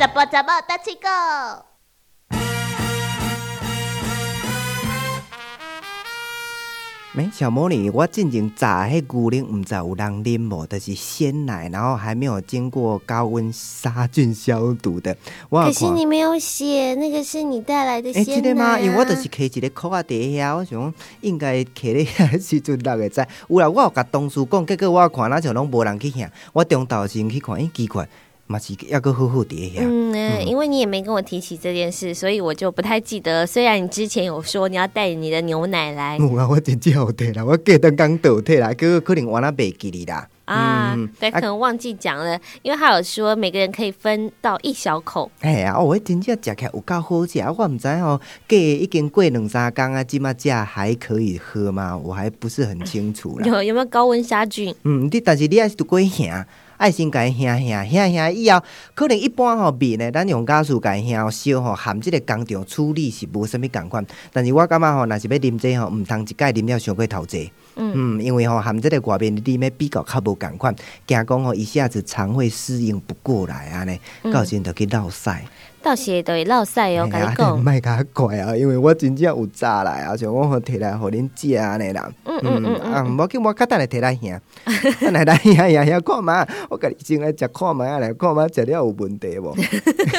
怎么怎么大七个？没小魔女，我进前炸迄牛奶，唔知有人啉无，就是鲜奶，然后还没有经过高温杀菌消毒的。我可是你没有写，那个是你带来的鲜奶。哎，记得吗？因为我就是摕一个壳啊底下，我想应该摕咧遐时阵大概知。有啦，我有甲同事讲，结果我看那像拢无人去遐，我中昼时去看，哎，奇怪。嘛是要个好好叠下。嗯，因为你也没跟我提起这件事，所以我就不太记得。虽然你之前有说你要带你的牛奶来，我我真正有带啦，我记得刚倒退啦，哥可能我那袂记哩啦。啊，对，可能忘记讲了，因为他有说每个人可以分到一小口。哎呀，我真正食起来有够好食，我唔知哦，过已经过两三工啊，今嘛食还可以喝吗？我还不是很清楚啦。有有没有高温杀菌？嗯，你但是你还是过行。爱心改香香香香以后，可能一般吼面呢，咱用家属改香烧吼，含即个工厂处理是无啥物共款。但是我感觉吼，若是要啉这吼，毋通一盖啉了伤过头济。嗯，因为吼含即个外面的里面比较较无共款，惊讲吼一下子肠胃适应不过来啊，呢，到时就去闹屎。到时都会落屎哦，甲你讲。莫甲怪啊，因为我真正有炸来啊，像我好摕来互恁食安尼啦。嗯嗯嗯啊，无紧，我较等来摕来兄，等来来兄兄兄看嘛，我甲你先来食看嘛，来看嘛，食了有问题无？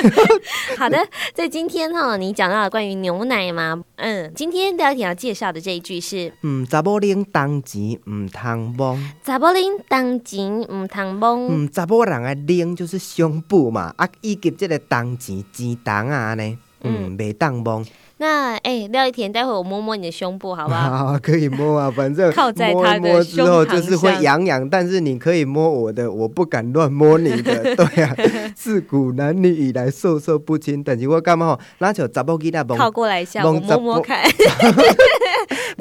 好的，在今天哈，你讲到了关于牛奶嘛，嗯，今天第二条要介绍的这一句是，嗯，查某人当钱唔通摸，查某人当钱唔通摸，嗯，查某人的拎就是胸部嘛，啊，以及这个当钱。鸡蛋啊呢，嗯，没当摸。那哎，廖一田，待会我摸摸你的胸部，好不好？好 可以摸啊，反正靠在他的之后就是会痒痒，但是你可以摸我的，我不敢乱摸你的。对啊，自古男女以来授受不亲，但是我干嘛吼？那就查某囡仔靠过来一下，我摸摸看。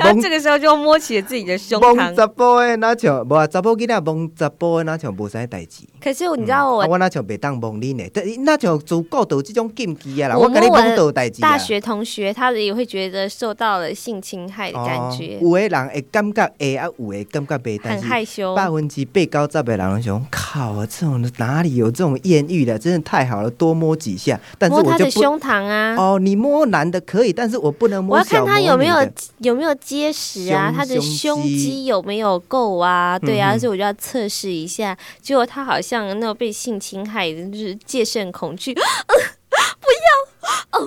然后这个时候就摸起了自己的胸膛。蒙查甫的那像无啊，查甫囡仔蒙查甫的那像无啥代志。可是你知道我，我那像袂当蒙你呢，但那像足够到这种禁忌啊啦。我跟你蒙到代志。大学同学，他也会觉得受到了性侵害的感觉。有的人会感觉会啊，有的感觉袂，很害羞。百分之八九十的人想，靠啊，这种哪里有这种艳遇的？真的太好了，多摸几下。但是我他的胸膛啊。哦，你摸男的可以，但是我不能摸。我要看他有没有有没有结实啊，他的胸肌有没有够啊？对啊，所以我就要测试一下。结果他好像那种被性侵害，就是戒慎恐惧。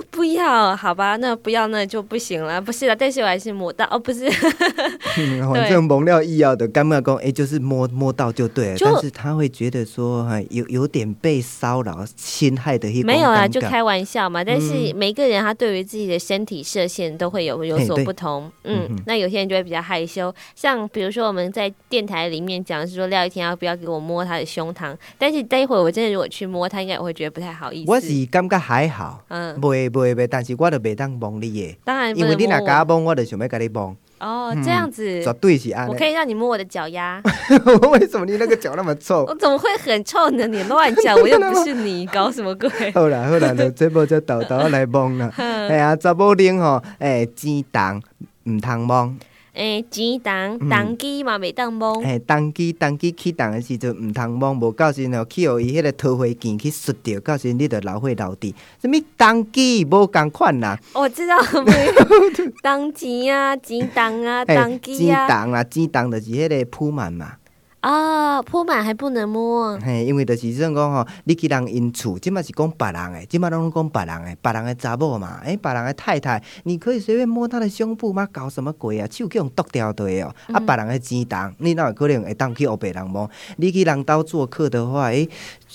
不要哦，不要，好吧，那不要那就不行了，不是了，但是我还是摸到哦，不是，反正蒙料意要的干妈公，哎，就是摸摸到就对了，但是他会觉得说，有有点被骚扰、侵害的一没有啊，就开玩笑嘛。但是每个人他对于自己的身体射线都会有有所不同，嗯，那有些人就会比较害羞，像比如说我们在电台里面讲是说廖一天要不要给我摸他的胸膛，但是待会我真的如果去摸他，应该我会觉得不太好意思。我是感觉还好，嗯，袂袂袂，但是我都袂当帮你耶。当然，因为你若甲我帮，我就想要甲你帮。哦，这样子，绝对是安。我可以让你摸我的脚丫。为什么你那个脚那么臭？我怎么会很臭呢？你乱讲，我又不是你，搞什么鬼？好啦好啦，就这波就豆豆来帮啦。哎呀，查某丁吼，哎，鸡蛋唔通帮。诶，钱重，重机嘛袂当摸。诶，重机重机起重的时阵毋通摸，无到时吼去互伊迄个桃花剑去摔着，到时你着流血流滴。什物重机无共款啦？我知道，重钱啊，钱重啊，重机啊。钱重啊，钱重就是迄个铺满嘛。啊，铺满还不能摸。嘿，因为就是说讲吼，你去人因厝，即嘛是讲别人诶，即嘛拢讲别人诶，别人诶查某嘛，诶，别人诶太太，你可以随便摸她的胸部吗？搞什么鬼啊？手去用剁掉对哦。啊，别人诶钱重，你哪有可能会当去学别人摸？你去人家做客的话，诶，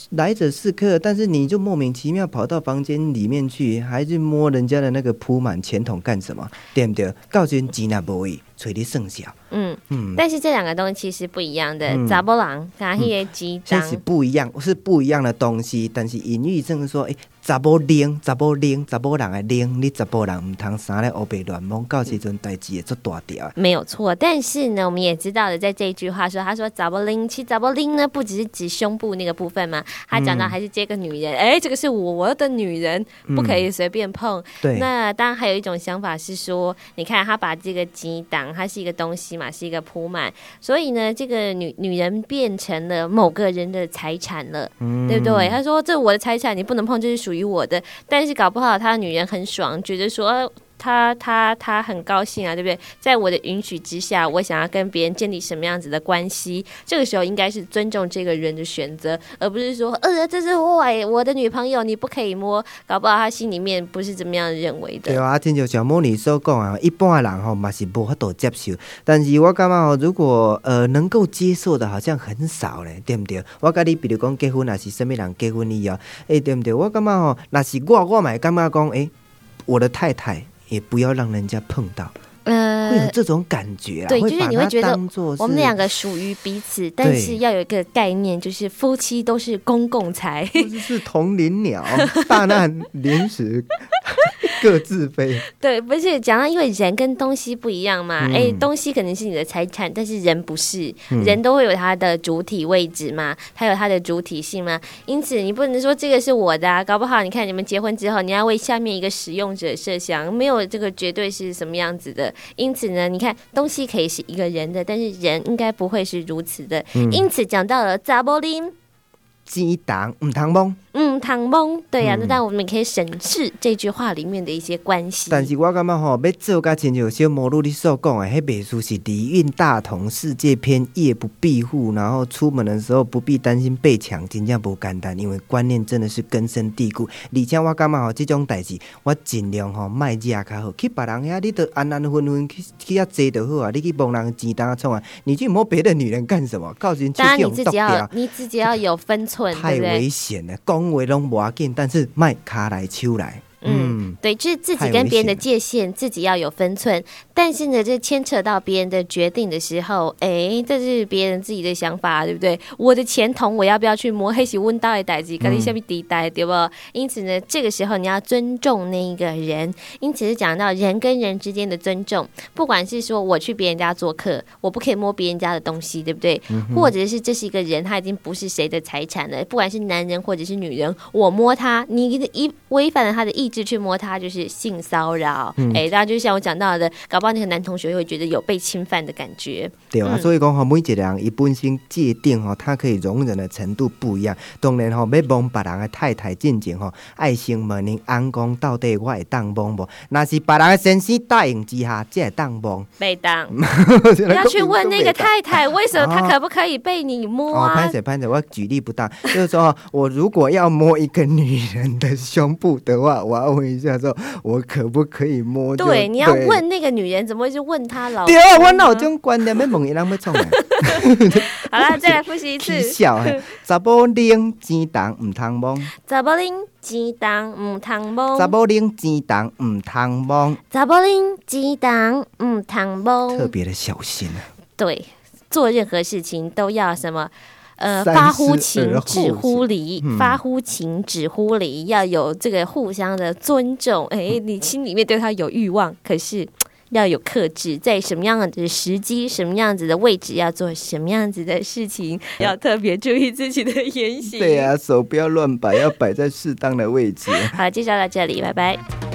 来者是客，但是你就莫名其妙跑到房间里面去，还去摸人家的那个铺满钱桶干什么？对不对？告诉你钱也无伊。垂的剩小，嗯嗯，但是这两个东西其实不一样的。杂波郎跟那些鸡这是不一样，是不一样的东西。但是隐喻正是说，哎，查某冷，查某冷，查某人的冷，你查甫人唔通三咧乌白乱摸，到时阵代志会做大条。没有错，但是呢，我们也知道的，在这一句话说，他说查甫冷，其实查甫冷呢，不只是指胸部那个部分嘛，他讲到还是这个女人，哎，这个是我的女人，不可以随便碰。对，那当然还有一种想法是说，你看他把这个鸡挡，它是一个东西嘛，是一个铺满，所以呢，这个女女人变成了某个人的财产了，对不对？他说这我的财产，你不能碰，这是属于我的。但是搞不好他的女人很爽，觉得说。他他他很高兴啊，对不对？在我的允许之下，我想要跟别人建立什么样子的关系？这个时候应该是尊重这个人的选择，而不是说，呃，这是我我的女朋友，你不可以摸。搞不好他心里面不是怎么样认为的。对啊，听就像莫妮所讲啊，一般的人吼嘛是无法度接受。但是我感觉吼，如果呃能够接受的，好像很少嘞，对不对？我跟你比如讲结婚，还是什么人结婚以后，哎，对不对？我感觉吼，那是我我买感觉讲，哎，我的太太。也不要让人家碰到，呃，会有这种感觉啊。对，就是你会觉得我们两个属于彼此，但是要有一个概念，就是夫妻都是公共财，是同林鸟，大难临时。各自飞。对，不是讲到，因为人跟东西不一样嘛。哎，东西可能是你的财产，但是人不是，人都会有它的主体位置嘛，它有它的主体性嘛。因此，你不能说这个是我的，啊搞不好你看你们结婚之后，你要为下面一个使用者设想，没有这个绝对是什么样子的。因此呢，你看东西可以是一个人的，但是人应该不会是如此的。因此讲到了扎波林。鸡蛋唔通摸，嗯，唐蒙，对呀。那但我们可以审视这句话里面的一些关系。但是我感觉吼，要做甲亲像小魔女你所讲的，迄本书是离运大同世界篇，夜不闭户，然后出门的时候不必担心被抢，真正不简单，因为观念真的是根深蒂固。而且我感觉吼，这种代志我尽量吼卖惹较好，去别人遐你都安安分分去去遐坐就好啊。你去帮人钱当创啊，你去摸别的女人干什么？告诉你，当然你自己要你自己要有分寸。太危险了，讲话拢无要紧，但是卖卡来手来。嗯，对，就是自己跟别人的界限，自己要有分寸。但是呢，这牵扯到别人的决定的时候，哎，这是别人自己的想法，对不对？我的钱筒，我要不要去摸黑洗温刀的代志，跟你下面抵代，对不？因此呢，这个时候你要尊重那一个人。因此是讲到人跟人之间的尊重，不管是说我去别人家做客，我不可以摸别人家的东西，对不对？或者是这是一个人，他已经不是谁的财产了，不管是男人或者是女人，我摸他，你的一违反了他的意。一直去摸他就是性骚扰，哎，大家就像我讲到的，搞不好那个男同学会觉得有被侵犯的感觉。对啊，所以讲哈，每一个人一本身界定哈，他可以容忍的程度不一样。当然哈，要帮别人的太太进前哈，爱心问你安公到底我会当帮不？那是别人的先生答应之下，才会当帮。被当，要去问那个太太，为什么 他可不可以被你摸啊？潘姐，潘姐，我举例不当，就是说我如果要摸一个女人的胸部的话，我。要问一下，说我可不可以摸？对，你要问那个女人，怎么会去问她老？对啊，我脑中观念要问伊，人要创。好了，再来复习一次。笑，查甫拎钱筒唔通摸。查甫拎钱筒唔通摸。查甫拎钱筒唔通摸。查甫拎钱筒唔通摸。特别的小心啊！对，做任何事情都要什么？呃，发乎情，止乎礼；发乎情，止乎礼，要有这个互相的尊重。哎，你心里面对他有欲望，可是要有克制，在什么样的时机、什么样子的位置，要做什么样子的事情，要特别注意自己的言行。对啊，手不要乱摆，要摆在适当的位置。好，介绍到这里，拜拜。